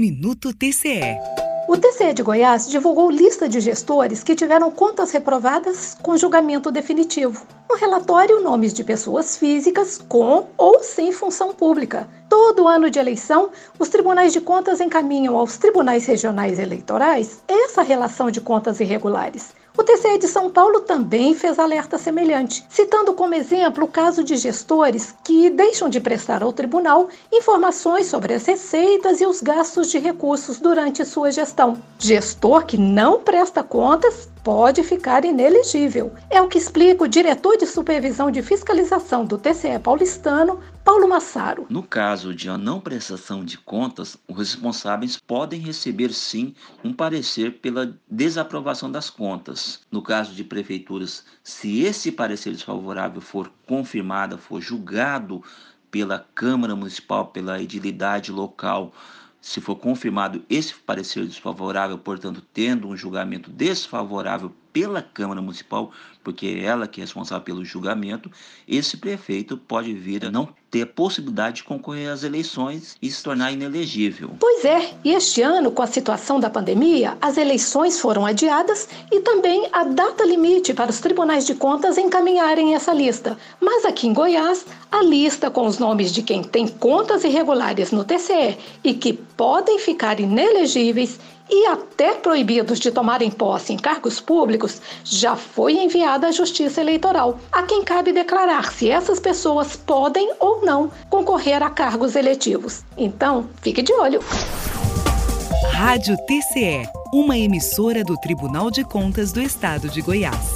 Minuto TCE. O TCE de Goiás divulgou lista de gestores que tiveram contas reprovadas com julgamento definitivo. No relatório, nomes de pessoas físicas com ou sem função pública. Todo ano de eleição, os tribunais de contas encaminham aos tribunais regionais eleitorais essa relação de contas irregulares. O TCE de São Paulo também fez alerta semelhante, citando como exemplo o caso de gestores que deixam de prestar ao tribunal informações sobre as receitas e os gastos de recursos durante sua gestão. Gestor que não presta contas pode ficar inelegível. É o que explica o diretor de supervisão de fiscalização do TCE paulistano, Paulo Massaro. No caso de a não prestação de contas, os responsáveis podem receber sim um parecer pela desaprovação das contas. No caso de prefeituras, se esse parecer desfavorável for confirmado, for julgado pela Câmara Municipal, pela edilidade local, se for confirmado esse parecer desfavorável, portanto, tendo um julgamento desfavorável pela Câmara Municipal, porque é ela que é responsável pelo julgamento, esse prefeito pode vir a não ter a possibilidade de concorrer às eleições e se tornar inelegível. Pois é, e este ano, com a situação da pandemia, as eleições foram adiadas e também a data limite para os tribunais de contas encaminharem essa lista. Mas aqui em Goiás, a lista com os nomes de quem tem contas irregulares no TCE e que podem ficar inelegíveis e até proibidos de tomarem posse em cargos públicos, já foi enviada à Justiça Eleitoral, a quem cabe declarar se essas pessoas podem ou não concorrer a cargos eletivos. Então, fique de olho. Rádio TCE, uma emissora do Tribunal de Contas do Estado de Goiás.